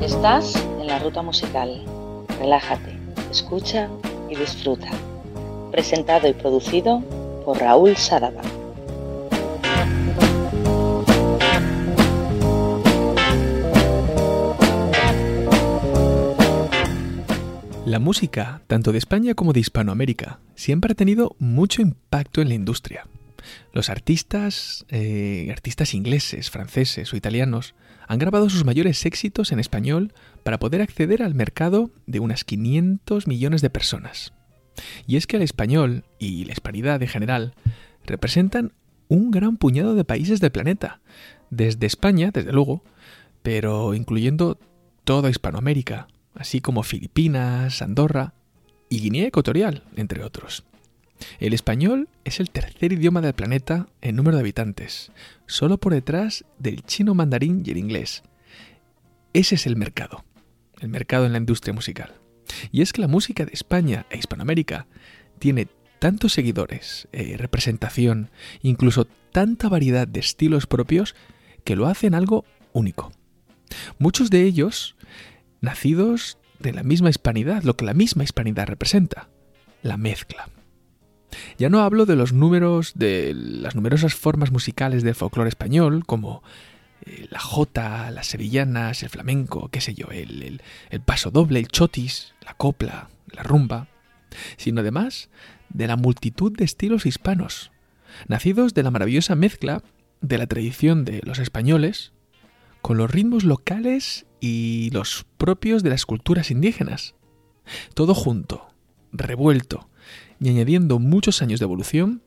Estás en la ruta musical. Relájate, escucha y disfruta. Presentado y producido por Raúl Sadaba. La música, tanto de España como de Hispanoamérica, siempre ha tenido mucho impacto en la industria. Los artistas, eh, artistas ingleses, franceses o italianos, han grabado sus mayores éxitos en español para poder acceder al mercado de unas 500 millones de personas. Y es que el español y la hispanidad en general representan un gran puñado de países del planeta, desde España, desde luego, pero incluyendo toda Hispanoamérica, así como Filipinas, Andorra y Guinea Ecuatorial, entre otros. El español es el tercer idioma del planeta en número de habitantes, solo por detrás del chino mandarín y el inglés. Ese es el mercado, el mercado en la industria musical. Y es que la música de España e Hispanoamérica tiene tantos seguidores, eh, representación, incluso tanta variedad de estilos propios que lo hacen algo único. Muchos de ellos nacidos de la misma hispanidad, lo que la misma hispanidad representa, la mezcla. Ya no hablo de los números, de las numerosas formas musicales del folclore español, como eh, la jota, las sevillanas, el flamenco, qué sé yo, el, el paso doble, el chotis, la copla, la rumba, sino además de la multitud de estilos hispanos, nacidos de la maravillosa mezcla de la tradición de los españoles con los ritmos locales y los propios de las culturas indígenas. Todo junto, revuelto y añadiendo muchos años de evolución,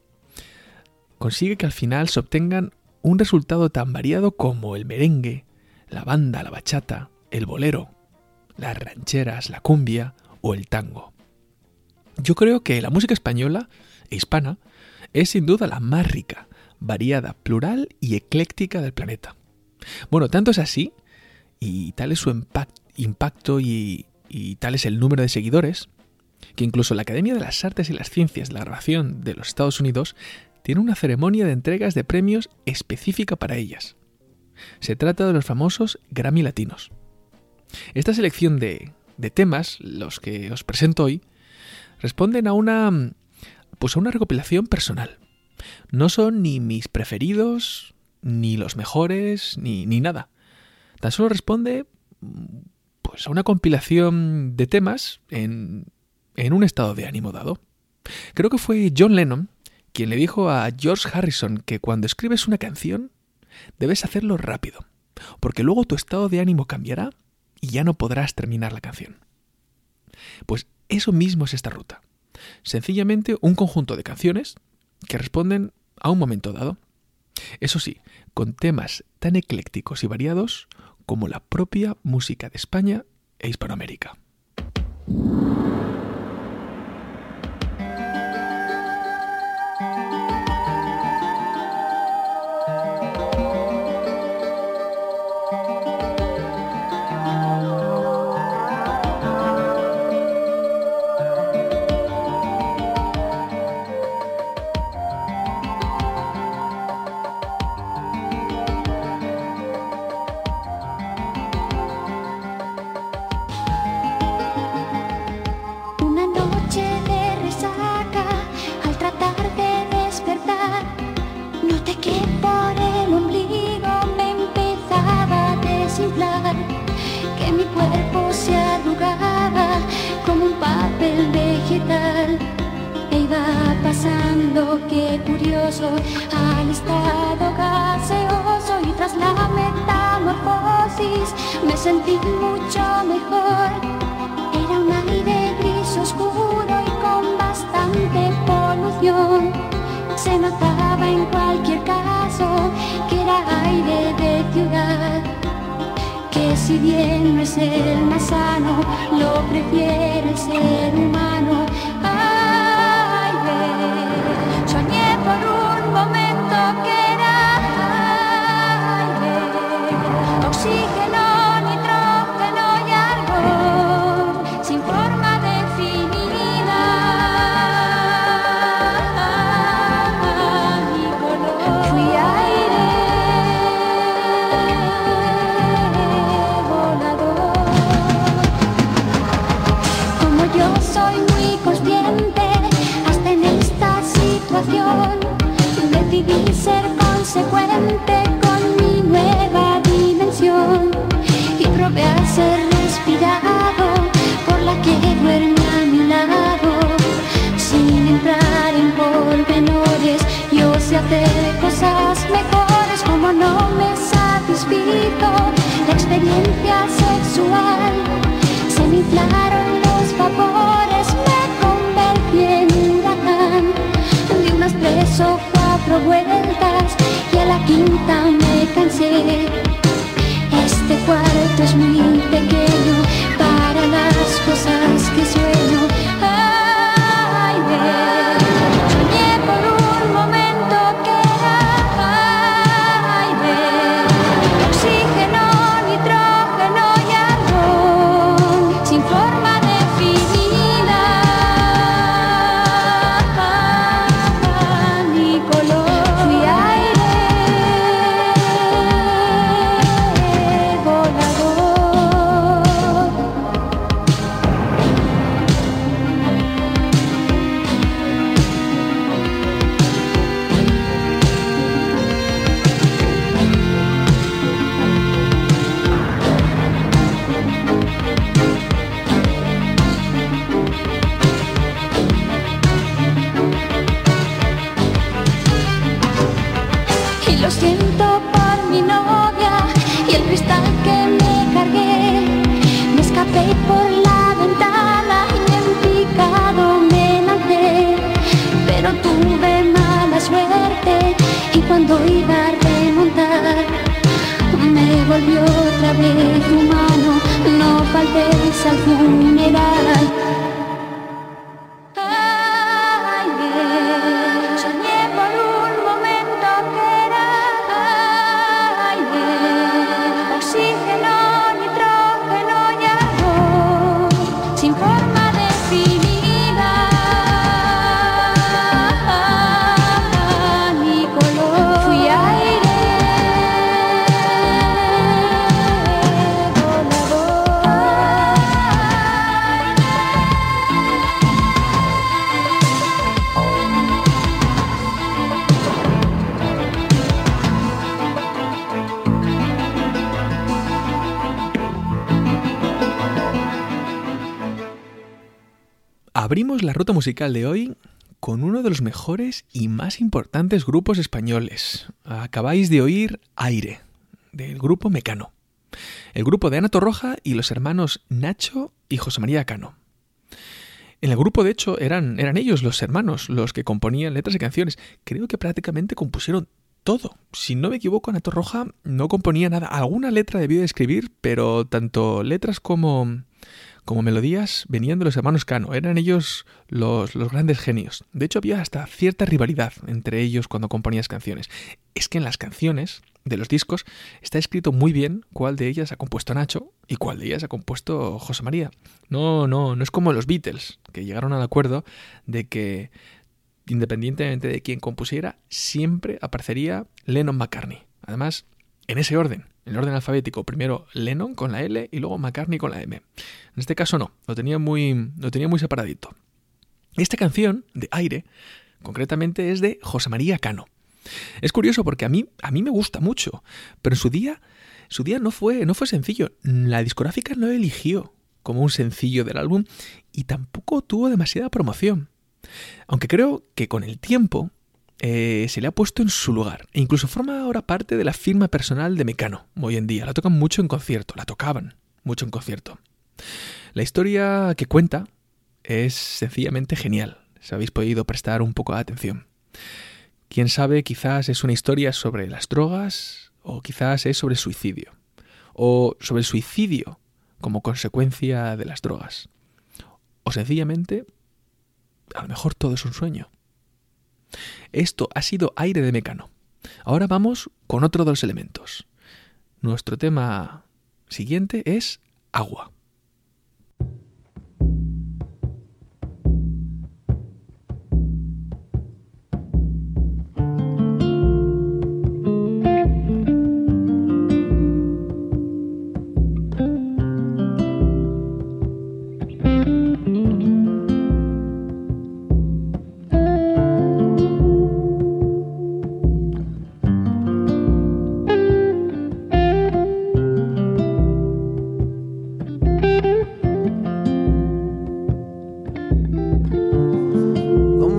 consigue que al final se obtengan un resultado tan variado como el merengue, la banda, la bachata, el bolero, las rancheras, la cumbia o el tango. Yo creo que la música española e hispana es sin duda la más rica, variada, plural y ecléctica del planeta. Bueno, tanto es así, y tal es su impacto y, tal es el número de seguidores, que incluso la Academia de las Artes y las Ciencias de la Grabación de los Estados Unidos tiene una ceremonia de entregas de premios específica para ellas. Se trata de los famosos Grammy Latinos. Esta selección de, de temas, los que os presento hoy, responden a una pues a una recopilación personal. No son ni mis preferidos, ni los mejores, ni, ni nada. Tan solo responde pues, a una compilación de temas en, en un estado de ánimo dado. Creo que fue John Lennon quien le dijo a George Harrison que cuando escribes una canción debes hacerlo rápido, porque luego tu estado de ánimo cambiará y ya no podrás terminar la canción. Pues eso mismo es esta ruta. Sencillamente un conjunto de canciones que responden a un momento dado. Eso sí, con temas tan eclécticos y variados como la propia música de España e Hispanoamérica. Al estado gaseoso y tras la metamorfosis me sentí mucho mejor. Era un aire gris oscuro y con bastante polución. Se notaba si bien no es el más sano, lo prefiere el ser humano. oxígeno, nitrógeno y algo sin forma Decidí ser consecuente con mi nueva dimensión y probé a ser respirado por la que duerme a mi lado. Sin entrar en pormenores, yo sé hacer cosas mejores como no me satisfizo la experiencia sexual. Se me inflaron vueltas y a la quinta me cansé. Este cuarto es muy pequeño para las cosas que sueño. Musical de hoy con uno de los mejores y más importantes grupos españoles. Acabáis de oír Aire, del grupo Mecano. El grupo de Ana Torroja y los hermanos Nacho y José María Cano. En el grupo, de hecho, eran, eran ellos, los hermanos, los que componían letras y canciones. Creo que prácticamente compusieron todo. Si no me equivoco, Ana Torroja no componía nada. Alguna letra debió de escribir, pero tanto letras como, como melodías venían de los hermanos Cano. Eran ellos los, grandes genios. De hecho, había hasta cierta rivalidad entre ellos cuando componías canciones. Es que en las canciones de los discos está escrito muy bien cuál de ellas ha compuesto Nacho y cuál de ellas ha compuesto José María. No, no, no es como los Beatles, que llegaron al acuerdo de que independientemente de quién compusiera, siempre aparecería Lennon McCartney. Además, en ese orden, en orden alfabético, primero Lennon con la L y luego McCartney con la M. En este caso no, lo tenía muy, lo tenía muy separadito. Esta canción de aire, concretamente, es de José María Cano. Es curioso porque a mí, a mí me gusta mucho, pero en su día, su día no fue, no fue sencillo. La discográfica no eligió como un sencillo del álbum y tampoco tuvo demasiada promoción. Aunque creo que con el tiempo eh, se le ha puesto en su lugar e incluso forma ahora parte de la firma personal de Mecano hoy en día. La tocan mucho en concierto, la tocaban mucho en concierto. La historia que cuenta es sencillamente genial, si habéis podido prestar un poco de atención. Quién sabe, quizás es una historia sobre las drogas o quizás es sobre suicidio o sobre el suicidio como consecuencia de las drogas. O sencillamente, a lo mejor todo es un sueño. Esto ha sido aire de mecano. Ahora vamos con otro de los elementos. Nuestro tema siguiente es agua.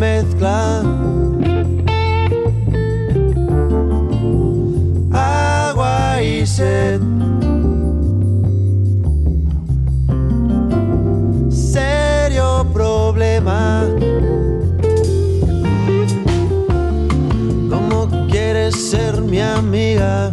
Mezcla. Agua y sed. Serio problema. ¿Cómo quieres ser mi amiga?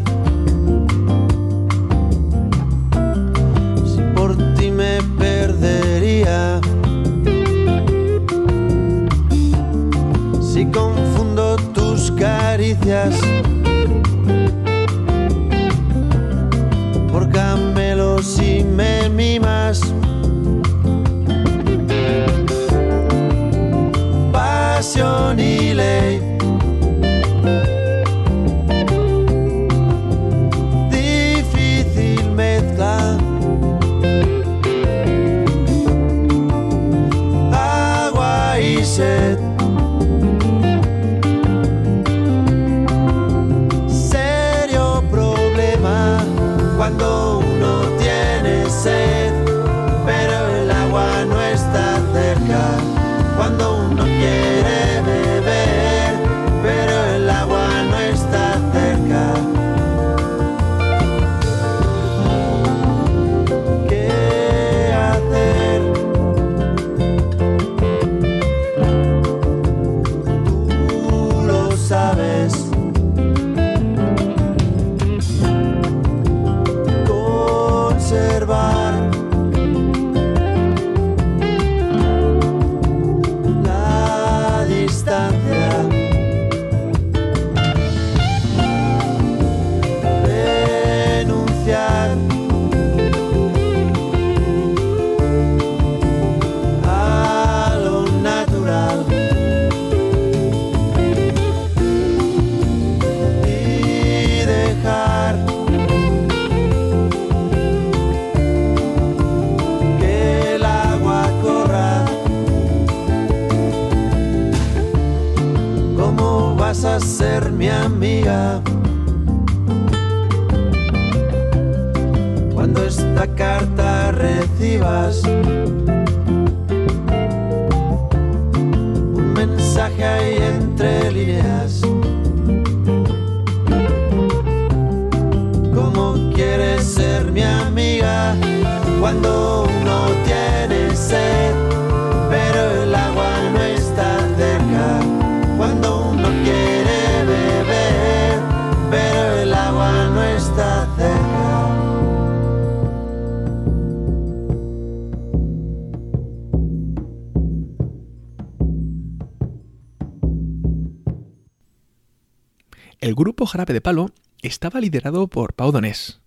Jarabe de Palo estaba liderado por Pau Donés,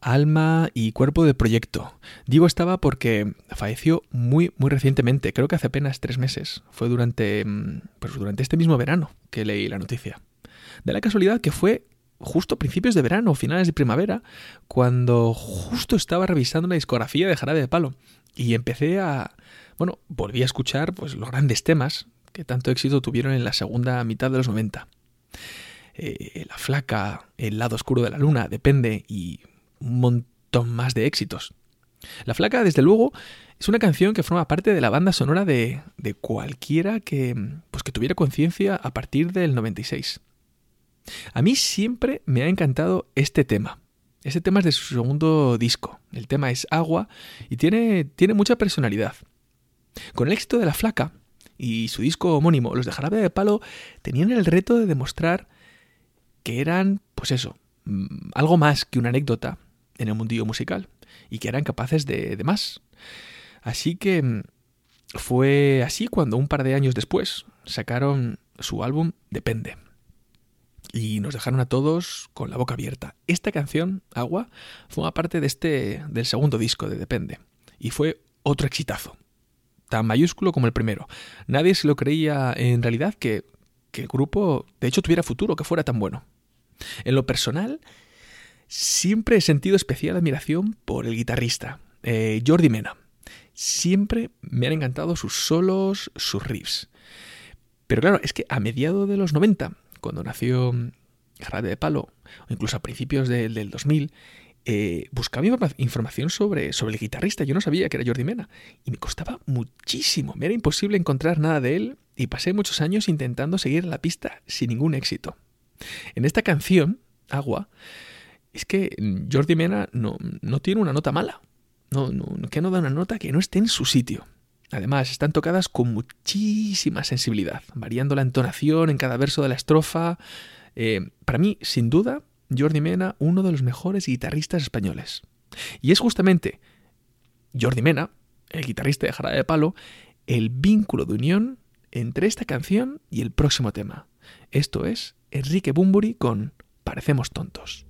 alma y cuerpo del proyecto. Digo estaba porque falleció muy, muy recientemente, creo que hace apenas tres meses. Fue durante, mm, pues durante este mismo verano que leí la noticia. De la casualidad que fue justo principios de verano, finales de primavera, cuando justo estaba revisando la discografía de Jarabe de Palo y empecé a, bueno, volví a escuchar pues los grandes temas que tanto éxito tuvieron en la segunda mitad de los 90. Eh, la flaca, el lado oscuro de la luna, depende, y un montón más de éxitos. La flaca, desde luego, es una canción que forma parte de la banda sonora de, cualquiera que, pues, que tuviera conciencia a partir del 96. A mí siempre me ha encantado este tema. Este tema es de su segundo disco. El tema es Agua y tiene, tiene mucha personalidad. Con el éxito de La Flaca y su disco homónimo, los de Jarabe de Palo tenían el reto de demostrar que eran, pues eso, mm, algo más que una anécdota en el mundillo musical y que eran capaces de, de más. Así que mm, fue así cuando un par de años después sacaron su álbum Depende. y nos dejaron a todos con la boca abierta. Esta canción, Agua, forma parte de este, del segundo disco de Depende y fue otro exitazo, tan mayúsculo como el primero. Nadie se lo creía en realidad que, que el grupo de hecho tuviera futuro, que fuera tan bueno. En lo personal, siempre he sentido especial admiración por el guitarrista, eh, Jordi Mena. Siempre me han encantado sus solos, sus riffs. Pero claro, es que a mediados de los 90, cuando nació Jarabe de Palo, o incluso a principios del 2000, eh, buscaba información sobre, sobre el guitarrista. Yo no sabía que era Jordi Mena. Y me costaba muchísimo. Me era imposible encontrar nada de él y pasé muchos años intentando seguir la pista sin ningún éxito. En esta canción, Agua, es que Jordi Mena no, no tiene una nota mala. No, no, que no da una nota que no esté en su sitio. Además, están tocadas con muchísima sensibilidad, variando la entonación en cada verso de la estrofa. Eh, para mí, sin duda, Jordi Mena, uno de los mejores guitarristas españoles. Y es justamente Jordi Mena, el guitarrista de Jara de Palo, el vínculo de unión entre esta canción y el próximo tema. Esto es Enrique Bumburi con Parecemos tontos.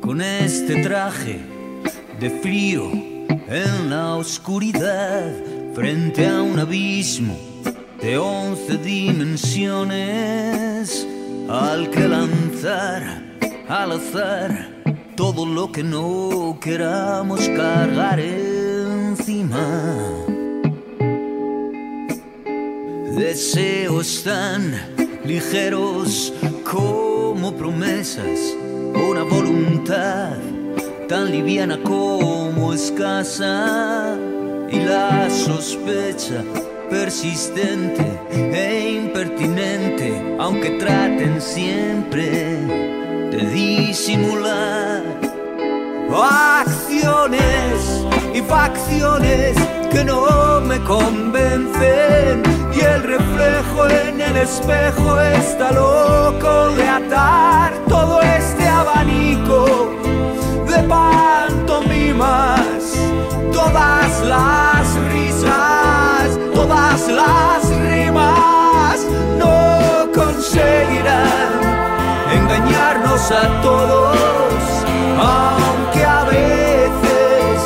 Con este traje de frío en la oscuridad, frente a un abismo de once dimensiones, al que lanzar al azar todo lo que no queramos cargar encima. Deseos tan ligeros como promesas, una voluntad tan liviana como escasa y la sospecha persistente e impertinente, aunque traten siempre de disimular acciones y facciones que no me convencen. Y el reflejo en el espejo está loco de atar todo este abanico de pantomimas, todas las risas, todas las rimas no conseguirán a todos, aunque a veces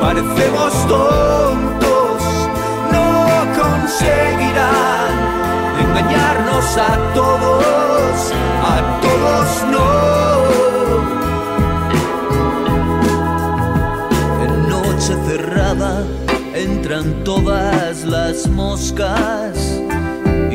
parecemos tontos, no conseguirán engañarnos a todos, a todos no. En noche cerrada entran todas las moscas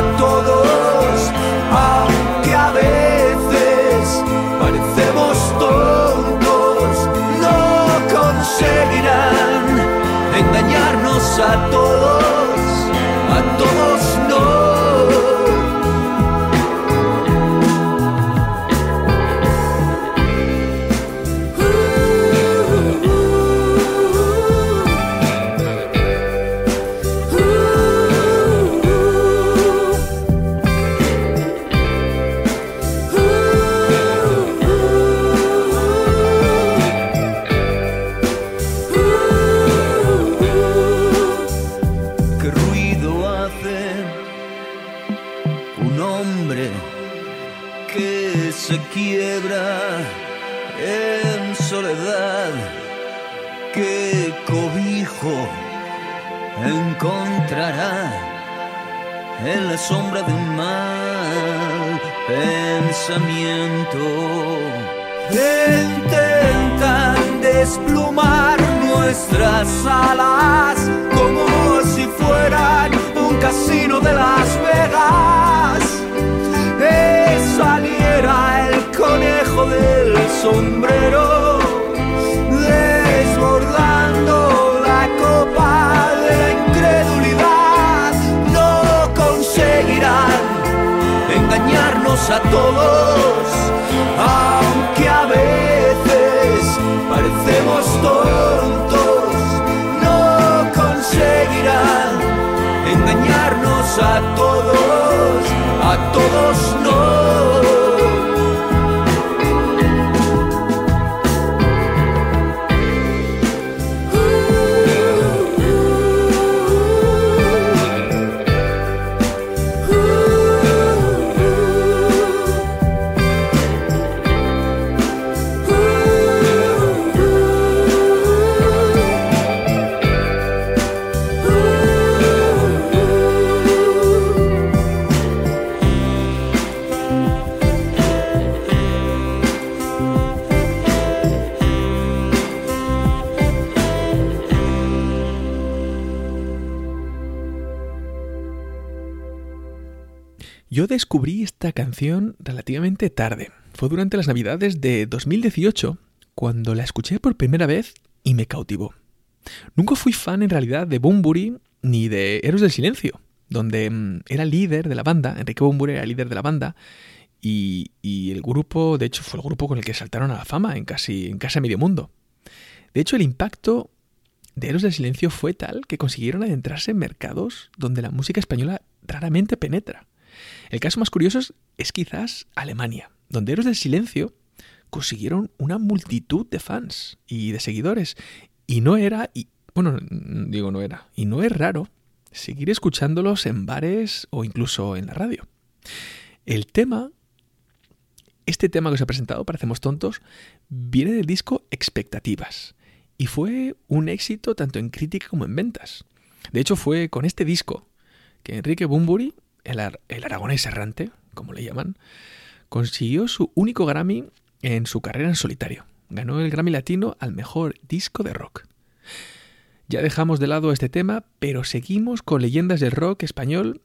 a todos, aunque a veces parecemos tontos. No conseguirán engañarnos a todos, la sombra de un mal pensamiento. Intentan desplumar nuestras alas como si fueran un casino de Las Vegas. Saliera el conejo del sombrero, desbordando la copa a todos, aunque a veces parecemos tontos. No conseguirán engañarnos a todos, a todos. Descubrí esta canción relativamente tarde. Fue durante las navidades de 2018 cuando la escuché por primera vez y me cautivó. Nunca fui fan en realidad de Bumburi ni de Héroes del Silencio, donde mm, era líder de la banda, Enrique Bumburi era líder de la banda, y, el grupo, de hecho, fue el grupo con el que saltaron a la fama en casi, en casi medio mundo. De hecho, el impacto de Héroes del Silencio fue tal que consiguieron adentrarse en mercados donde la música española raramente penetra. El caso más curioso es, quizás Alemania, donde Héroes del Silencio consiguieron una multitud de fans y de seguidores. Y no era, y, bueno, digo no era, y no es raro seguir escuchándolos en bares o incluso en la radio. El tema, este tema que os he presentado, Parecemos Tontos, viene del disco Expectativas y fue un éxito tanto en crítica como en ventas. De hecho, fue con este disco que Enrique Bumburi, el, ar- el aragonés errante, como le llaman, consiguió su único Grammy en su carrera en solitario. Ganó el Grammy Latino al mejor disco de rock. Ya dejamos de lado este tema, pero seguimos con leyendas del rock español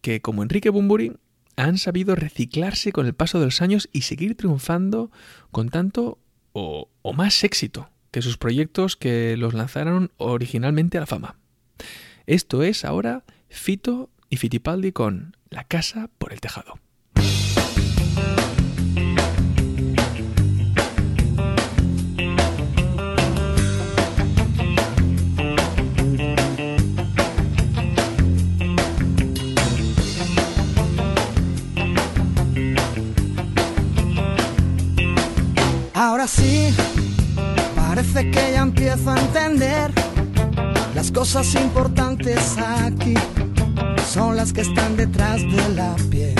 que, como Enrique Bumburi, han sabido reciclarse con el paso de los años y seguir triunfando con tanto o, o más éxito que sus proyectos que los lanzaron originalmente a la fama. Esto es ahora Fito y Fitipaldi con La casa por el tejado. Ahora sí, parece que ya empiezo a entender las cosas importantes aquí son las que están detrás de la piel.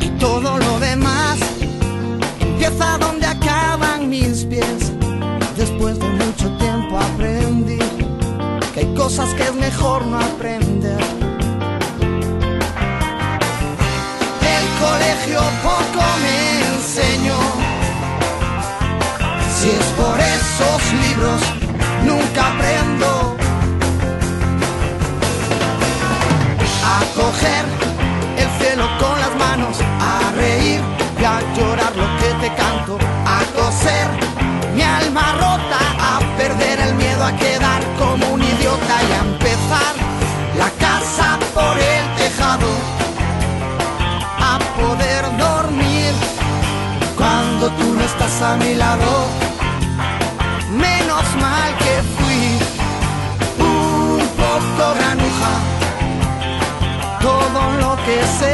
Y todo lo demás empieza donde acaban mis pies. Después de mucho tiempo aprendí que hay cosas que es mejor no aprender. El colegio poco me enseñó. Si es por esos libros, nunca aprendo llorar lo que te canto, a coser mi alma rota, a perder el miedo a quedar como un idiota y a empezar la casa por el tejado, a poder dormir cuando tú no estás a mi lado. Menos mal que fui un poco granuja. Todo lo que sé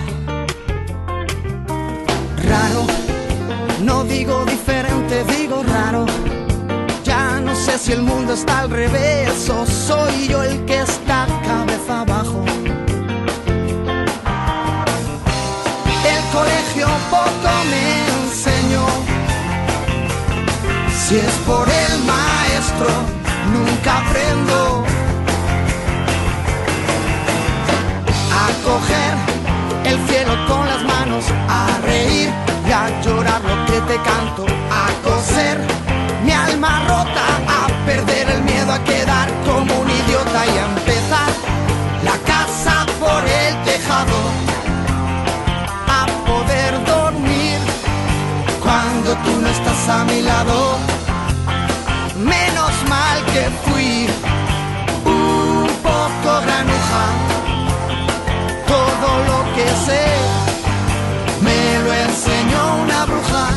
Raro, no digo diferente, digo raro. sé si el mundo está al revés o soy yo el que está cabeza abajo. El colegio poco me enseñó. Si es por el maestro, nunca aprendo a coger el cielo con las manos, a reír y a llorar lo que te canto, a coser. Mi alma rota, a perder el miedo a quedar como un idiota y a empezar la casa por el tejado, a poder dormir cuando tú no estás a mi lado. Menos mal que fui un poco granuja que sé me lo enseñó una bruja.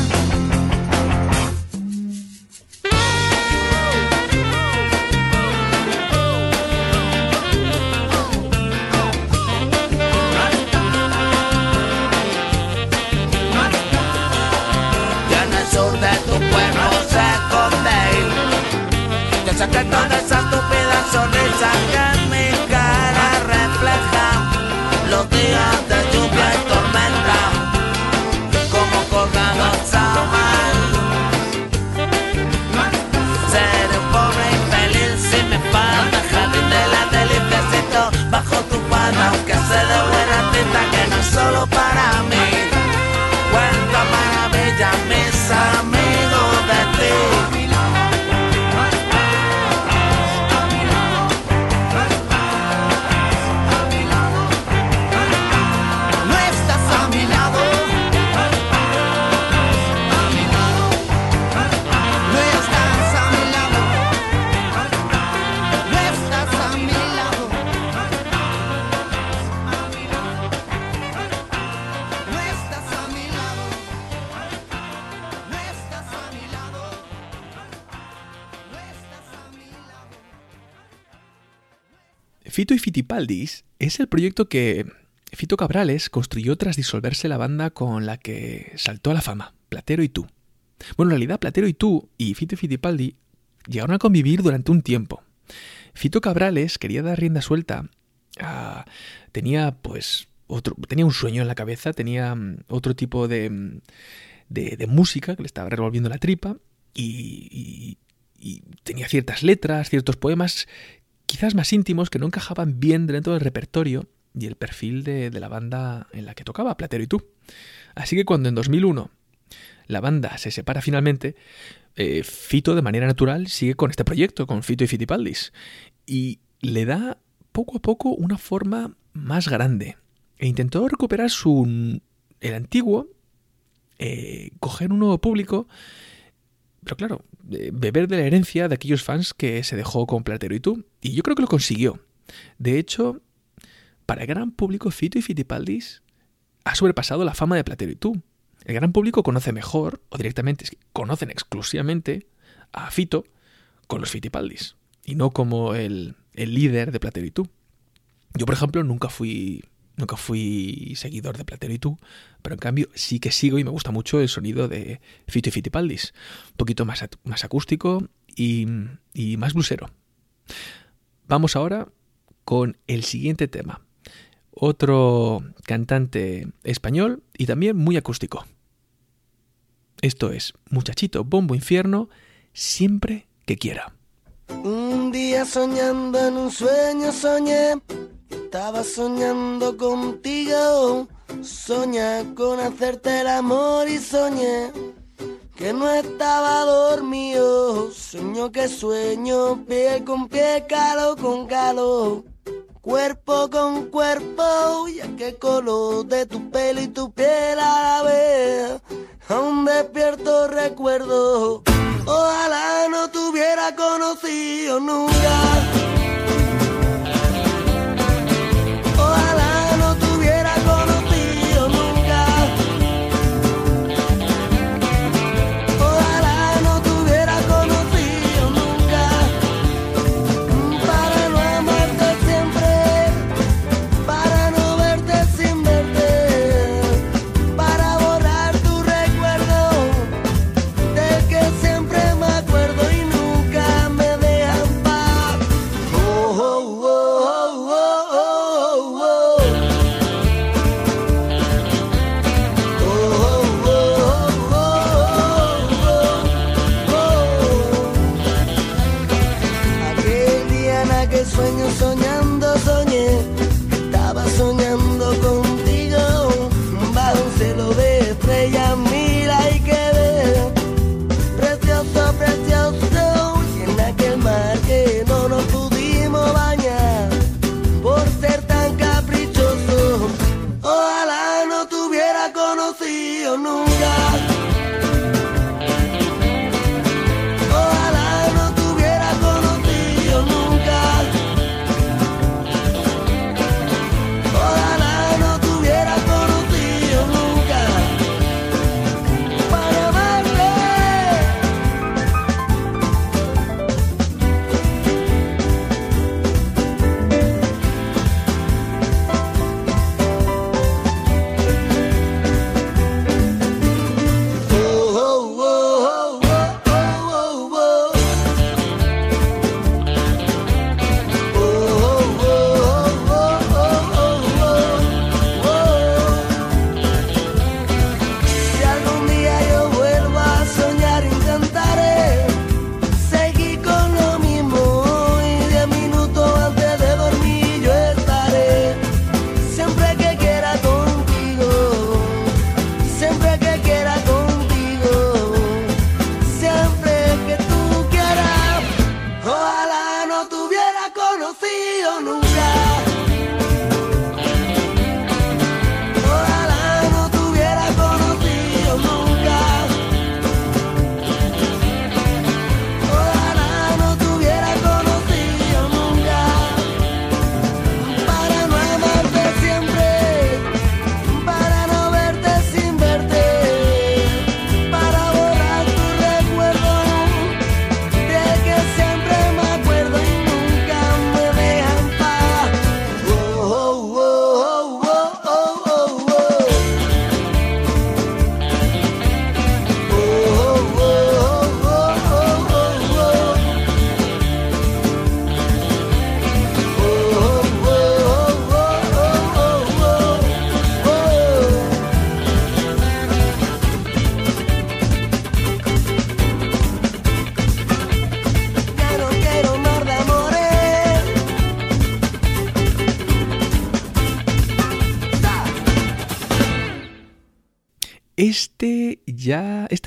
Y para mí. Cuenta maravilla mis amigos Fito y Fitipaldis es el proyecto que Fito Cabrales construyó tras disolverse la banda con la que saltó a la fama, Platero y tú. Bueno, en realidad Platero y tú y Fito y Fitipaldi llegaron a convivir durante un tiempo. Fito Cabrales quería dar rienda suelta a- tenía pues otro tenía un sueño en la cabeza, tenía mm, otro tipo de, mm, de, de música que le estaba revolviendo la tripa y- y tenía ciertas letras, ciertos poemas quizás más íntimos que no encajaban bien dentro del repertorio y el perfil de, la banda en la que tocaba, Platero y tú. Así que cuando en 2001 la banda se separa finalmente, eh, Fito de manera natural sigue con este proyecto, con Fito y Fitipaldis, y le da poco a poco una forma más grande. E intentó recuperar su el antiguo, eh, coger un nuevo público, pero claro, eh, beber de la herencia de aquellos fans que se dejó con Platero y tú. Y yo creo que lo consiguió. De hecho, para el gran público, Fito y Fitipaldis ha sobrepasado la fama de Platero y tú. El gran público conoce mejor, o directamente conocen exclusivamente a Fito con los Fitipaldis, y no como el, el líder de Platero y tú. Yo, por ejemplo, nunca fui, nunca fui seguidor de Platero y tú, pero en cambio sí que sigo y me gusta mucho el sonido de Fito y Fitipaldis. Un poquito más, más acústico y, y más blusero. Vamos ahora con el siguiente tema. Otro cantante español y también muy acústico. Esto es Muchachito Bombo Infierno, siempre que quiera. Un día soñando en un sueño soñé, estaba soñando contigo, soñé con hacerte el amor y soñé que no estaba dormido, sueño que sueño, pie con pie, calo con calo, cuerpo con cuerpo, ya que color de tu pelo y tu piel a la vez, aún despierto recuerdo, ojalá no te hubiera conocido nunca.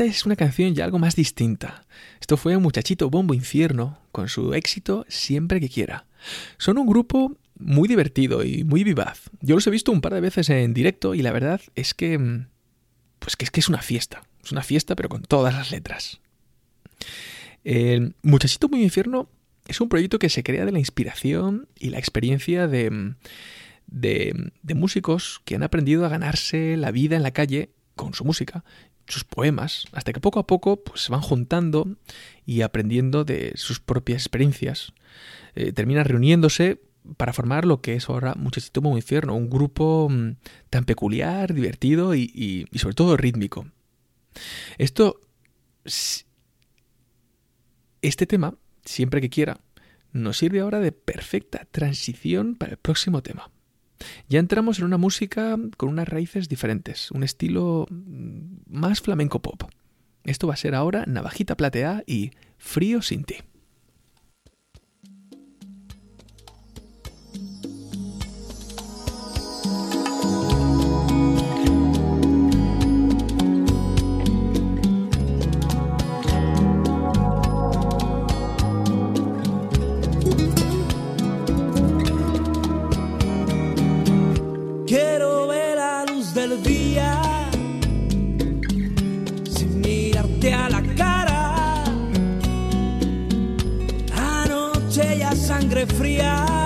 Es una canción ya algo más distinta. Esto fue un muchachito bombo infierno con su éxito siempre que quiera. Son un grupo muy divertido y muy vivaz. Yo los he visto un par de veces en directo y la verdad es que. mm, Pues que es que es una fiesta. Es una fiesta, pero con todas las letras. El Muchachito Muy Infierno es un proyecto que se crea de la inspiración y la experiencia de, mm, de músicos que han aprendido a ganarse la vida en la calle con su música, sus poemas, hasta que poco a poco pues, se van juntando y aprendiendo de sus propias experiencias. Eh, terminan reuniéndose para formar lo que es ahora Muchachito Muy Infierno, un grupo mm, tan peculiar, divertido y, y- y sobre todo rítmico. Esto, este tema, siempre que quiera, nos sirve ahora de perfecta transición para el próximo tema. Ya entramos en una música con unas raíces diferentes, un estilo mm, más flamenco pop. Esto va a ser ahora Navajita Plateada y Frío sin ti. Ya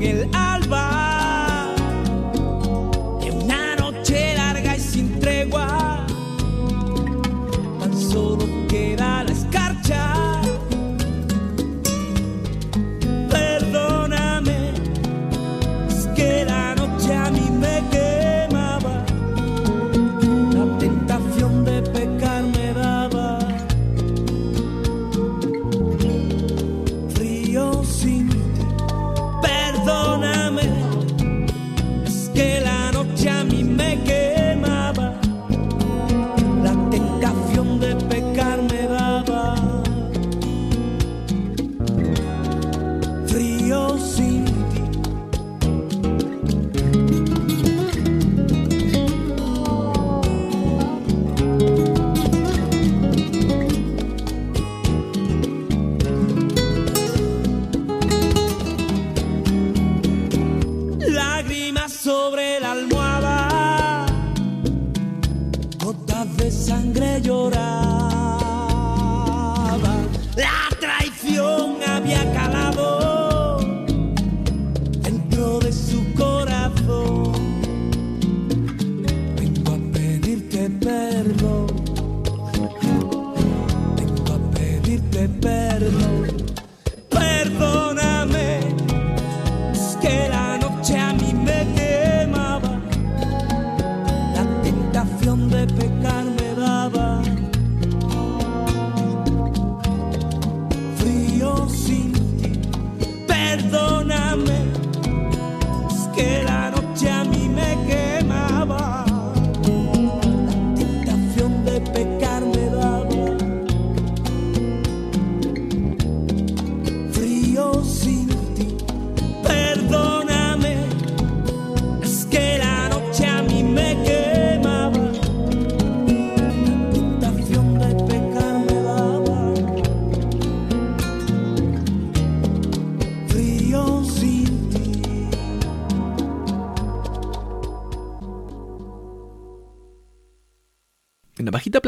el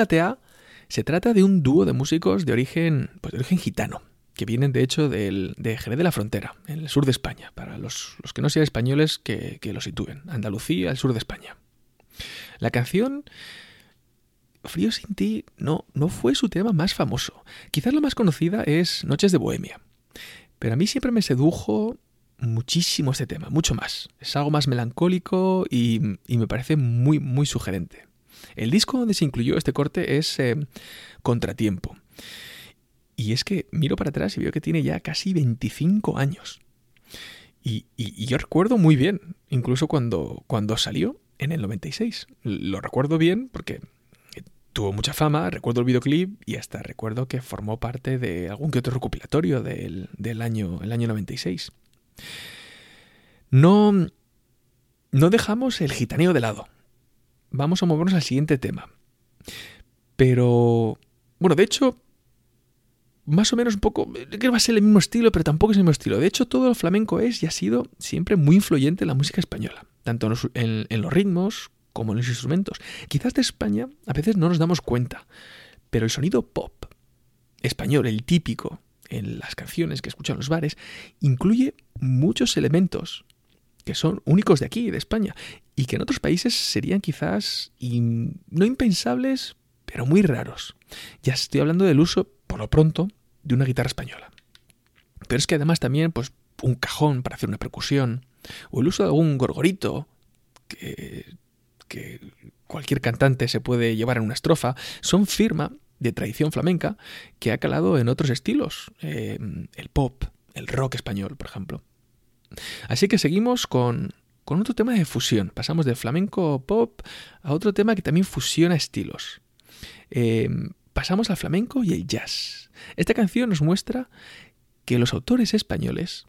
Platea se trata de un dúo de músicos de origen, pues de origen gitano, que vienen de hecho del, de Jerez de la Frontera, en el sur de España. Para los, los que no sean españoles, que, que lo sitúen. Andalucía, el sur de España. La canción Frío sin ti no, no fue su tema más famoso. Quizás la más conocida es Noches de Bohemia. Pero a mí siempre me sedujo muchísimo este tema, mucho más. Es algo más melancólico y, y me parece muy, muy sugerente. El disco donde se incluyó este corte es eh, Contratiempo. Y es que miro para atrás y veo que tiene ya casi 25 años. Y, y- yo recuerdo muy bien, incluso cuando, cuando salió en el 96. Lo recuerdo bien porque tuvo mucha fama, recuerdo el videoclip y hasta recuerdo que formó parte de algún que otro recopilatorio del, del año, el año 96. No, no dejamos el gitaneo de lado. Vamos a movernos al siguiente tema. Pero, bueno, de hecho, más o menos un poco, creo que va a ser el mismo estilo, pero tampoco es el mismo estilo. De hecho, todo el flamenco es y ha sido siempre muy influyente en la música española, tanto en los, en los ritmos como en los instrumentos. Quizás de España a veces no nos damos cuenta, pero el sonido pop español, el típico, en las canciones que escuchan los bares, incluye muchos elementos que son únicos de aquí, de España, y que en otros países serían quizás no impensables, pero muy raros. Ya estoy hablando del uso, por lo pronto, de una guitarra española. Pero es que además también, pues, un cajón para hacer una percusión, o el uso de algún gorgorito, que, cualquier cantante se puede llevar en una estrofa, son firma de tradición flamenca que ha calado en otros estilos, eh, el pop, el rock español, por ejemplo. Así que seguimos con, con otro tema de fusión. Pasamos de flamenco pop a otro tema que también fusiona estilos. Eh, pasamos al flamenco y el jazz. Esta canción nos muestra que los autores españoles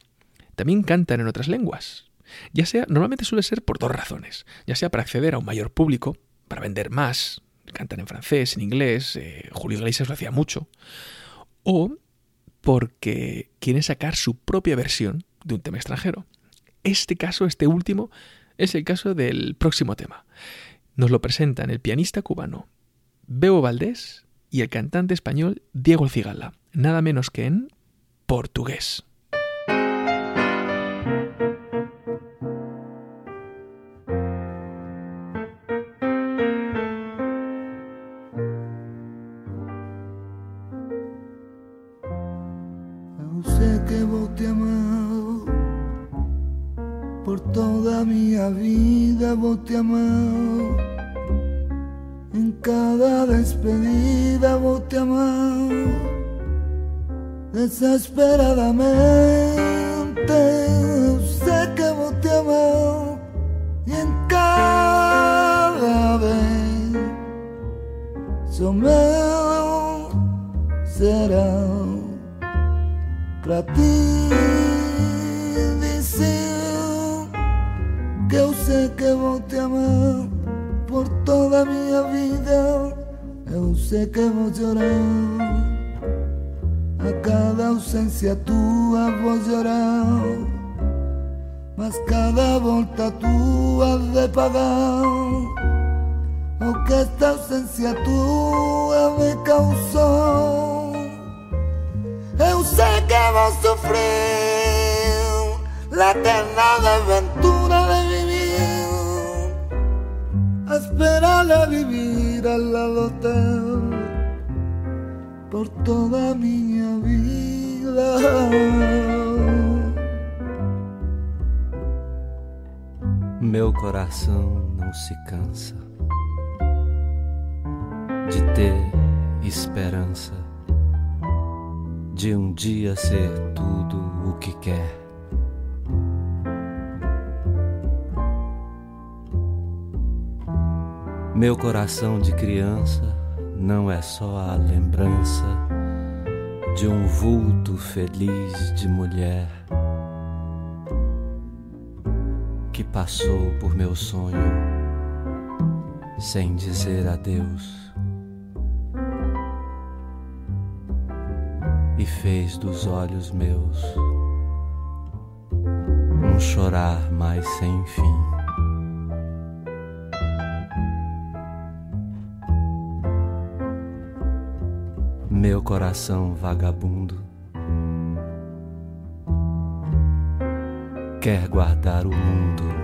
también cantan en otras lenguas. Ya sea, normalmente suele ser por dos razones. Ya sea para acceder a un mayor público, para vender más, cantan en francés, en inglés, eh, Julio Iglesias lo hacía mucho, o porque quieren sacar su propia versión de un tema extranjero. Este caso, este último, es el caso del próximo tema. Nos lo presentan el pianista cubano Bebo Valdés y el cantante español Diego Cigala, nada menos que en portugués. La eterna aventura de vivir, a esperar a vivir al lado teu por toda minha vida. Meu coração não se cansa de ter esperança de um dia ser tudo o que quer. Meu coração de criança não é só a lembrança de um vulto feliz de mulher que passou por meu sonho sem dizer adeus. e fez dos olhos meus um chorar mais sem fim. Meu coração vagabundo. Quer guardar o mundo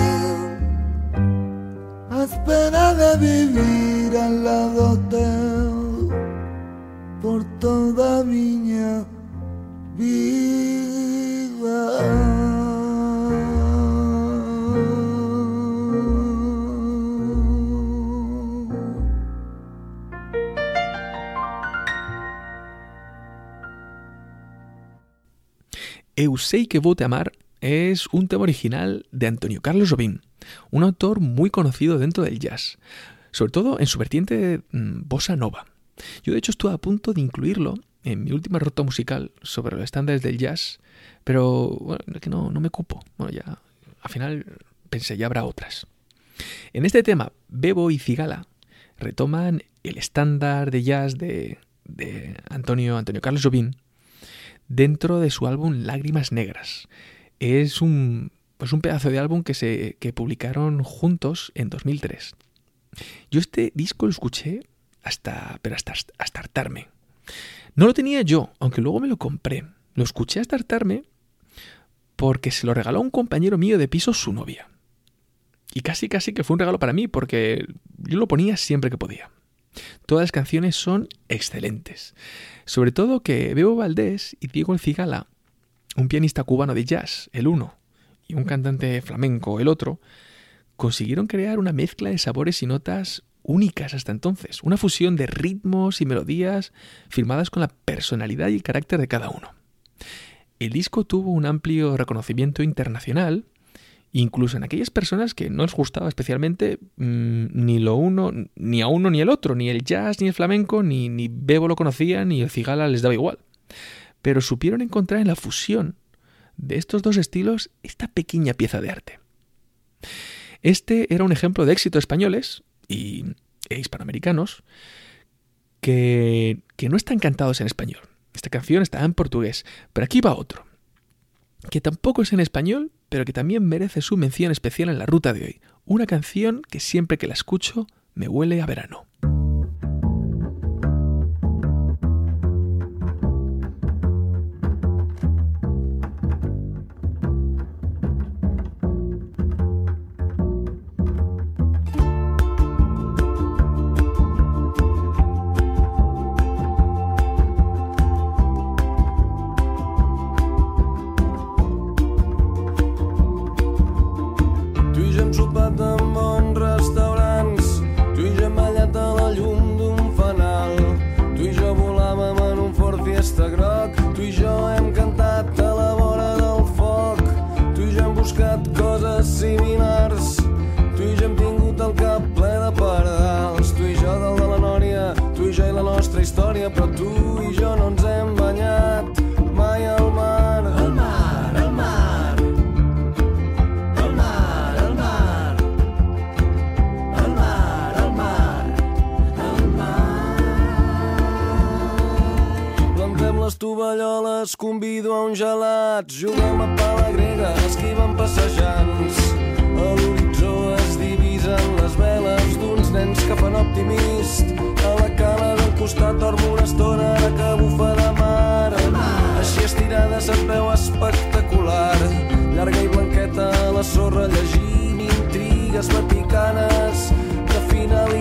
espera de vivir al lado teu por toda miña vida. Eu sei que vou te amar es un tema original de Antonio Carlos Jobim, un autor muy conocido dentro del jazz, sobre todo en su vertiente mm, bossa nova. Yo de hecho estuve a punto de incluirlo en mi última ruta musical sobre los estándares del jazz, pero bueno, que no, me cupo. Bueno, ya al final pensé, ya habrá otras. En este tema, Bebo y Cigala retoman el estándar de jazz de, de Antonio, Antonio Carlos Jobim dentro de su álbum Lágrimas Negras. Es un, pues un pedazo de álbum que, se, que publicaron juntos en 2003. Yo este disco lo escuché hasta, pero hasta, hasta hartarme. No lo tenía yo, aunque luego me lo compré. Lo escuché hasta hartarme porque se lo regaló un compañero mío de piso su novia. Y casi casi que fue un regalo para mí porque yo lo ponía siempre que podía. Todas las canciones son excelentes. Sobre todo que Bebo Valdés y Diego El Cigala un pianista cubano de jazz, el uno, y un cantante flamenco, el otro, consiguieron crear una mezcla de sabores y notas únicas hasta entonces, una fusión de ritmos y melodías firmadas con la personalidad y el carácter de cada uno. El disco tuvo un amplio reconocimiento internacional, incluso en aquellas personas que no les gustaba especialmente mm, ni lo uno, ni a uno ni el otro, ni el jazz ni el flamenco, ni, ni Bebo lo conocía, ni el cigala les daba igual. Pero supieron encontrar en la fusión de estos dos estilos esta pequeña pieza de arte. Este era un ejemplo de éxito españoles y, e hispanoamericanos que, que no están cantados en español. Esta canción está en portugués, pero aquí va otro, que tampoco es en español, pero que también merece su mención especial en la ruta de hoy. Una canción que siempre que la escucho me huele a verano. tovalloles, convido a un gelat, juguem a pala grega, esquivem passejants. A l'horitzó es divisen les veles d'uns nens que fan optimist. A la cala del costat dormo una estona que bufa de mar. Així estirada se'n veu espectacular, llarga i blanqueta a la sorra llegint intrigues vaticanes de final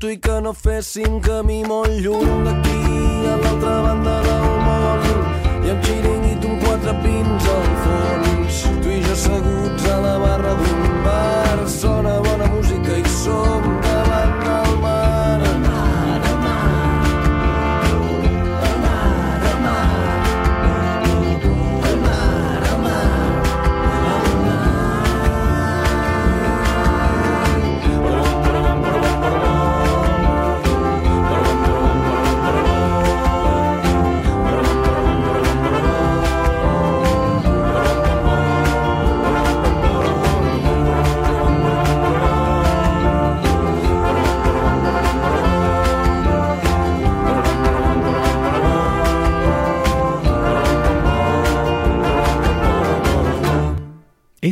moto i que no féssim camí molt lluny. D'aquí a l'altra banda del món i amb xiringuit un quatre pins al fons. Tu i jo asseguts a la barra d'un bar sona bona música i som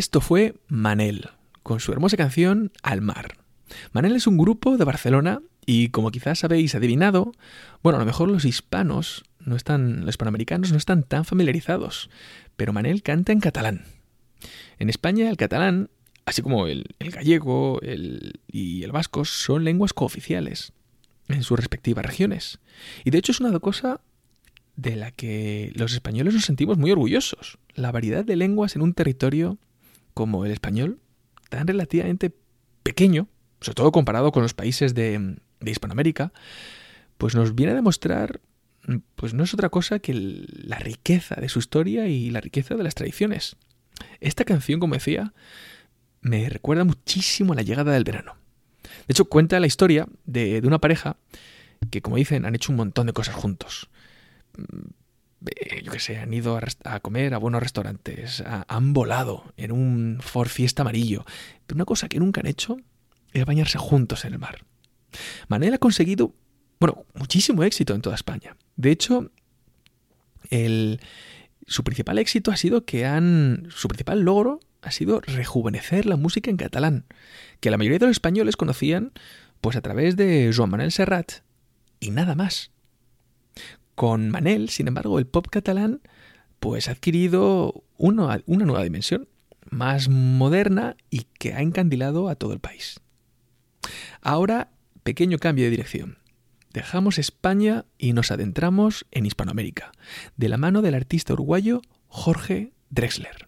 Esto fue Manel, con su hermosa canción Al mar. Manel es un grupo de Barcelona y como quizás habéis adivinado, bueno, a lo mejor los hispanos no están, los hispanoamericanos no están tan familiarizados, pero Manel canta en catalán. En España el catalán, así como el, gallego y el vasco, son lenguas cooficiales en sus respectivas regiones. Y de hecho es una cosa de la que los españoles nos sentimos muy orgullosos. La variedad de lenguas en un territorio como el español, tan relativamente pequeño, sobre todo comparado con los países de, Hispanoamérica, pues nos viene a demostrar pues no es otra cosa que la riqueza de su historia y la riqueza de las tradiciones. Esta canción, como decía, me recuerda muchísimo a la llegada del verano. De hecho, cuenta la historia de, una pareja que, como dicen, han hecho un montón de cosas juntos. Eh, yo qué sé, han ido a, comer a buenos restaurantes, han volado en un Ford Fiesta amarillo. Pero una cosa que nunca han hecho es bañarse juntos en el mar. Manel ha conseguido, bueno, muchísimo éxito en toda España. De hecho, el, su principal éxito ha sido que han, su principal logro ha sido rejuvenecer la música en catalán, que la mayoría de los españoles conocían pues a través de Joan Manuel Serrat y nada más. Con Manel, sin embargo, el pop catalán pues ha adquirido una nueva dimensión, más moderna y que ha encandilado a todo el país. Ahora, pequeño cambio de dirección. Dejamos España y nos adentramos en Hispanoamérica, de la mano del artista uruguayo Jorge Drexler.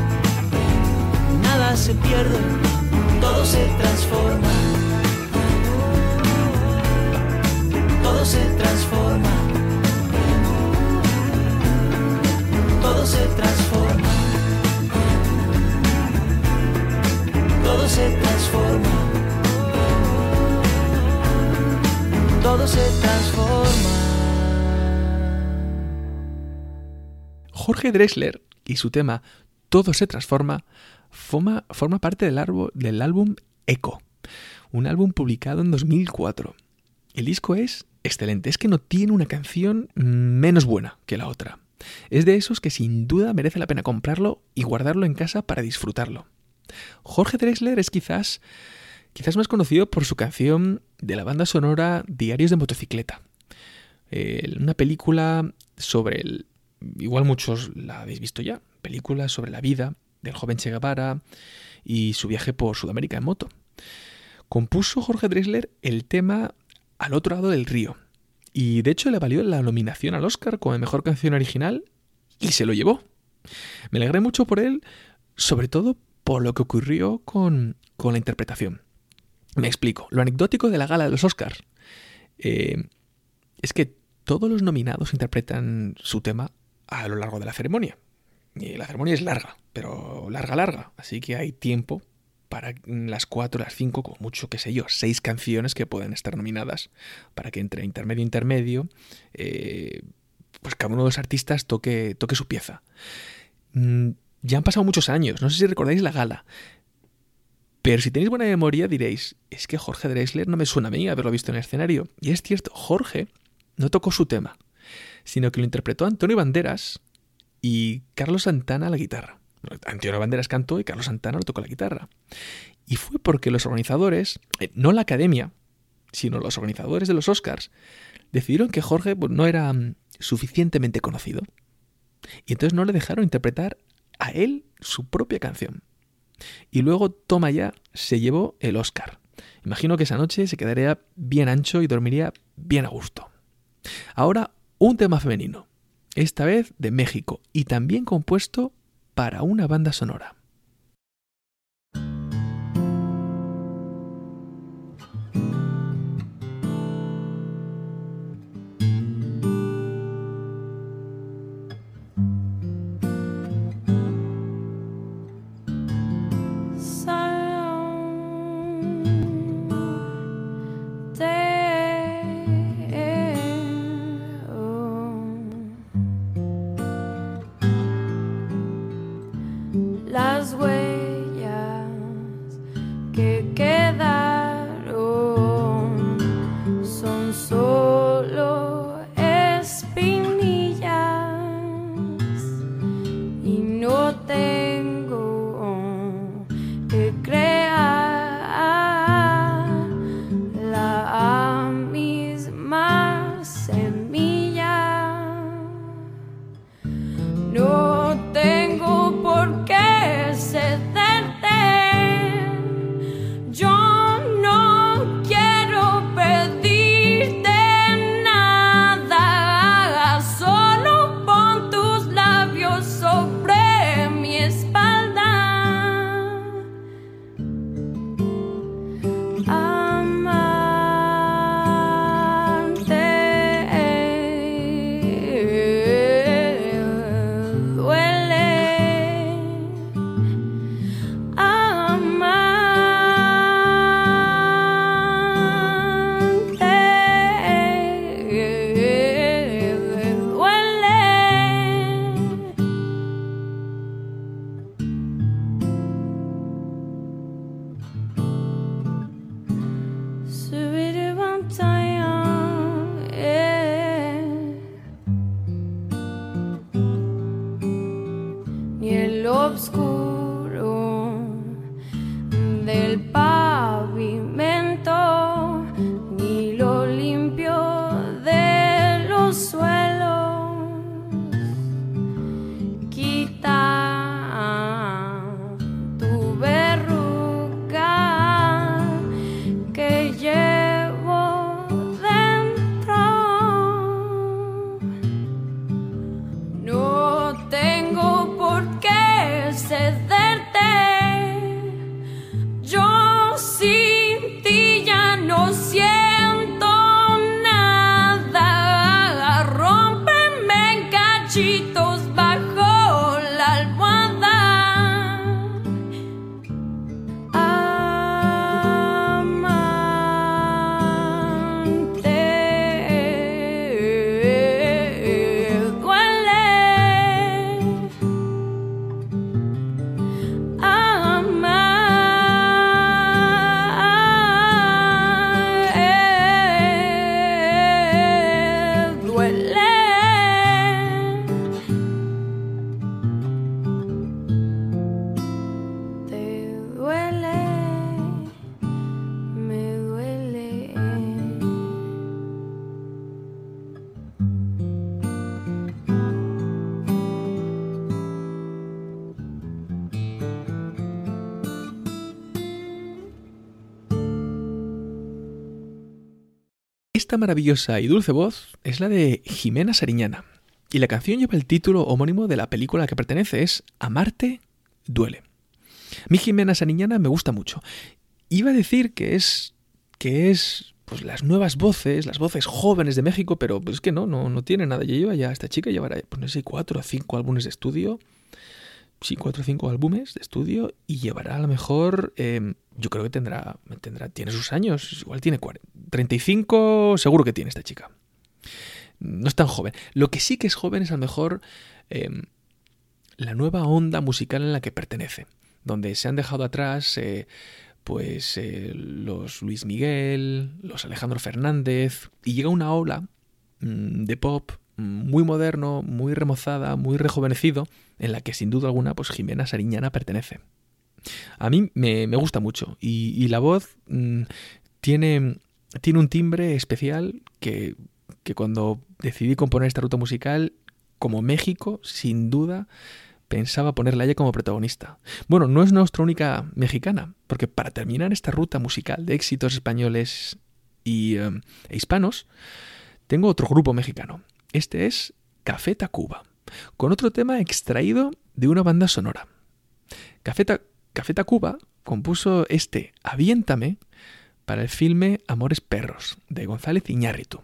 se pierde, todo se transforma. Todo se transforma. Todo se transforma. Todo se transforma. Todo se transforma. Jorge Drexler y su tema Todo se transforma forma, parte del, álbum Echo, un álbum publicado en 2004. El disco es excelente, es que no tiene una canción menos buena que la otra. Es de esos que sin duda merece la pena comprarlo y guardarlo en casa para disfrutarlo. Jorge Drexler es quizás Quizás más conocido por su canción de la banda sonora Diarios de motocicleta. Una película sobre el... Igual muchos la habéis visto ya. Película sobre la vida del joven Che Guevara y su viaje por Sudamérica en moto. Compuso Jorge Drexler el tema Al otro lado del río. Y de hecho le valió la nominación al Oscar como mejor canción original y se lo llevó. Me alegré mucho por él, sobre todo por lo que ocurrió con, con la interpretación. Me explico. Lo anecdótico de la gala de los Oscars eh, es que todos los nominados interpretan su tema a lo largo de la ceremonia. Y la ceremonia es larga, pero larga, larga. Así que hay tiempo para las cuatro, las cinco, como mucho, qué sé yo, seis canciones que pueden estar nominadas para que entre intermedio intermedio, eh, pues cada uno de los artistas toque, toque su pieza. Mm, ya han pasado muchos años, no sé si recordáis la gala. Pero si tenéis buena memoria diréis, es que Jorge Drexler no me suena a mí haberlo visto en el escenario. Y es cierto, Jorge no tocó su tema, sino que lo interpretó Antonio Banderas y Carlos Santana la guitarra. Antonio Banderas cantó y Carlos Santana lo tocó la guitarra. Y fue porque los organizadores, eh, no la academia, sino los organizadores de los Oscars, decidieron que Jorge pues, no era mm, suficientemente conocido. Y entonces no le dejaron interpretar a él su propia canción. Y luego Toma ya se llevó el Oscar. Imagino que esa noche se quedaría bien ancho y dormiría bien a gusto. Ahora, un tema femenino, esta vez de México, y también compuesto para una banda sonora. Maravillosa y dulce voz es la de Jimena Sariñana. Y la canción lleva el título homónimo de la película a que pertenece, es Amarte duele. Mi Jimena Sariñana me gusta mucho. Iba a decir que es que es pues las nuevas voces, las voces jóvenes de México, pero pues es que no, no, no tiene nada. Lleva ya, esta chica llevará, pues no sé, cuatro o cinco álbumes de estudio. Sí, cuatro o cinco álbumes de estudio y llevará a lo mejor, em, yo creo que tendrá, tendrá, tiene sus años, igual tiene 40, 35, seguro que tiene esta chica. No es tan joven. Lo que sí que es joven es a lo mejor em, la nueva onda musical en la que pertenece, donde se han dejado atrás eh, pues eh, los Luis Miguel, los Alejandro Fernández, y llega una ola mm, de pop muy moderno, muy remozada, muy rejuvenecido, en la que sin duda alguna pues Jimena Sariñana pertenece. A mí me, gusta mucho y, la voz mm, tiene, tiene un timbre especial que, que cuando decidí componer esta ruta musical, como México, sin duda, pensaba ponerla ella como protagonista. Bueno, no es nuestra única mexicana, porque para terminar esta ruta musical de éxitos españoles y, eh, e hispanos, tengo otro grupo mexicano. Este es Café Tacuba, con otro tema extraído de una banda sonora. Café, Café Tacuba compuso este Aviéntame para el filme Amores Perros de González Iñárritu,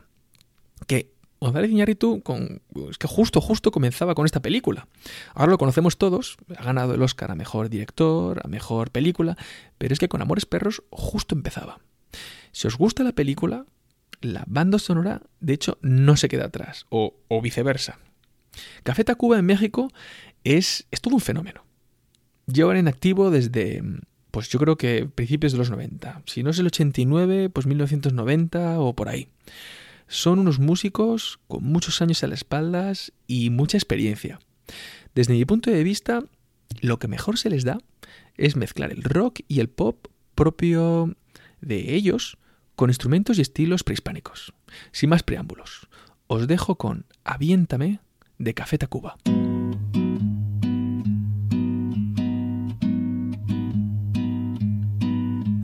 que González Iñárritu con, es que justo, justo comenzaba con esta película. Ahora lo conocemos todos, ha ganado el Oscar a Mejor Director, a Mejor Película, pero es que con Amores Perros justo empezaba. Si os gusta la película, la banda sonora, de hecho, no se queda atrás, o, viceversa. Café Tacuba en México es, es todo un fenómeno. Llevan en activo desde, pues yo creo que principios de los 90. Si no es el 89, pues 1990 o por ahí. Son unos músicos con muchos años a las espaldas y mucha experiencia. Desde mi punto de vista, lo que mejor se les da es mezclar el rock y el pop propio de ellos con instrumentos y estilos prehispánicos. Sin más preámbulos, os dejo con Aviéntame de Café Tacuba.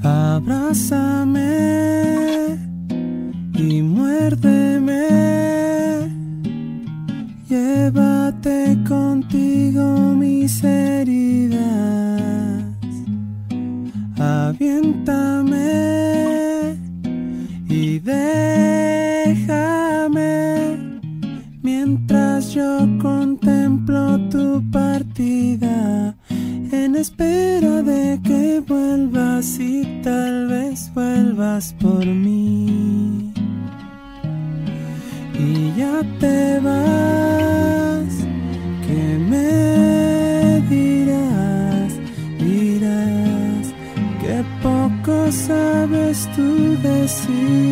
Abrázame y muérdeme. Llévate contigo mis heridas. Aviéntame y déjame yo contemplo tu partida en espera de que vuelvas y tal vez vuelvas por mí y ya te vas, ¿qué me dirás? Dirás que poco sabes tú decir.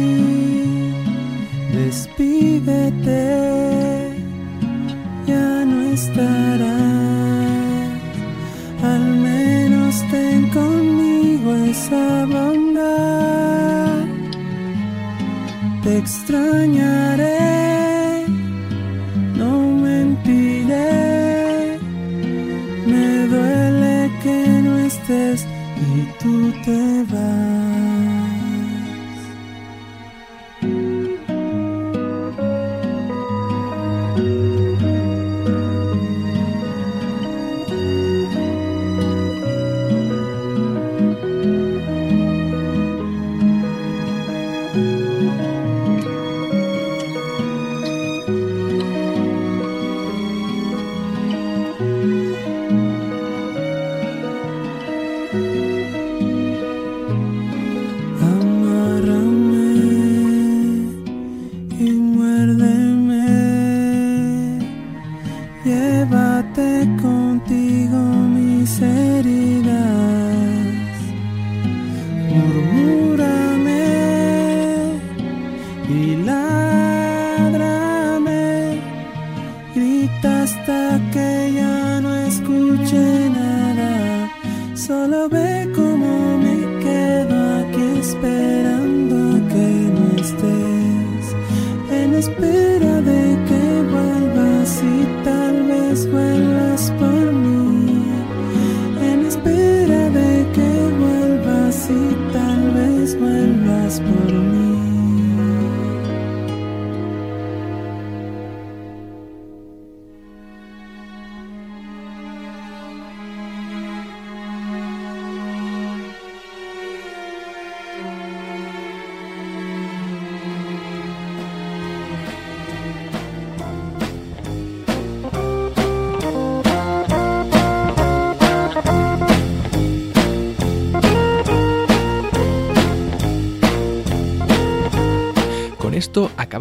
Despídete, estarás. Al menos ten conmigo esa bondad. Te extrañaré. y tú te vas.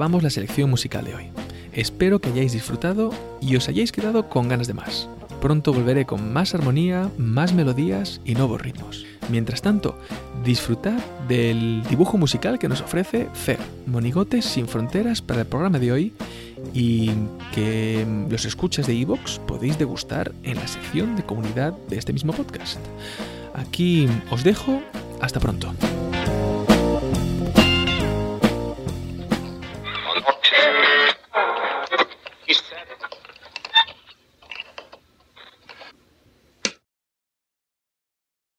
La selección musical de hoy. Espero que hayáis disfrutado y os hayáis quedado con ganas de más. Pronto volveré con más armonía, más melodías y nuevos ritmos. Mientras tanto, disfrutad del dibujo musical que nos ofrece FER, Monigotes sin Fronteras para el programa de hoy y que los escuchas de Evox podéis degustar en la sección de comunidad de este mismo podcast. Aquí os dejo, hasta pronto.